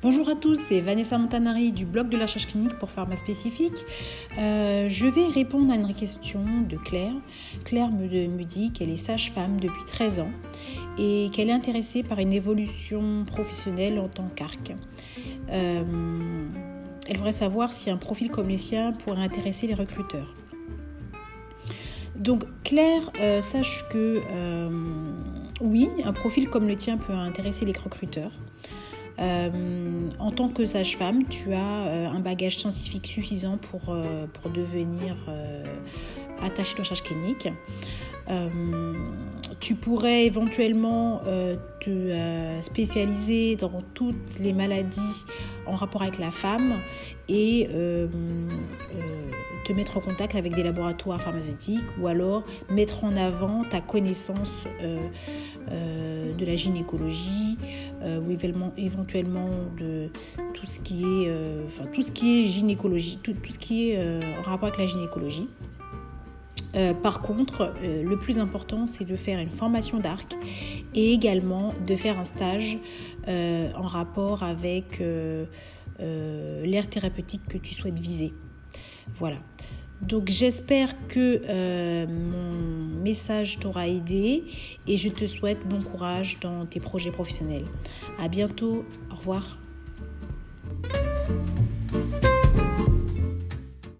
Bonjour à tous, c'est Vanessa Montanari du blog de la recherche clinique pour pharma spécifique. Euh, je vais répondre à une question de Claire. Claire me, dit qu'elle est sage-femme depuis 13 ans et qu'elle est intéressée par une évolution professionnelle en tant qu'arc. Euh, elle voudrait savoir si un profil comme les siens pourrait intéresser les recruteurs. Donc Claire, euh, sache que oui, un profil comme le tien peut intéresser les recruteurs. Euh, en tant que sage-femme, tu as euh, un bagage scientifique suffisant pour, euh, pour devenir attaché de recherche clinique. tu pourrais éventuellement te spécialiser dans toutes les maladies en rapport avec la femme et te mettre en contact avec des laboratoires pharmaceutiques ou alors mettre en avant ta connaissance de la gynécologie, euh, ou éventuellement de tout ce qui est, euh, gynécologie, tout, tout ce qui est euh, en rapport avec la gynécologie. par contre, le plus important, c'est de faire une formation d'arc et également de faire un stage en rapport avec l'aire thérapeutique que tu souhaites viser. Voilà. Donc j'espère que euh, mon message t'aura aidé et je te souhaite bon courage dans tes projets professionnels. À bientôt. Au revoir.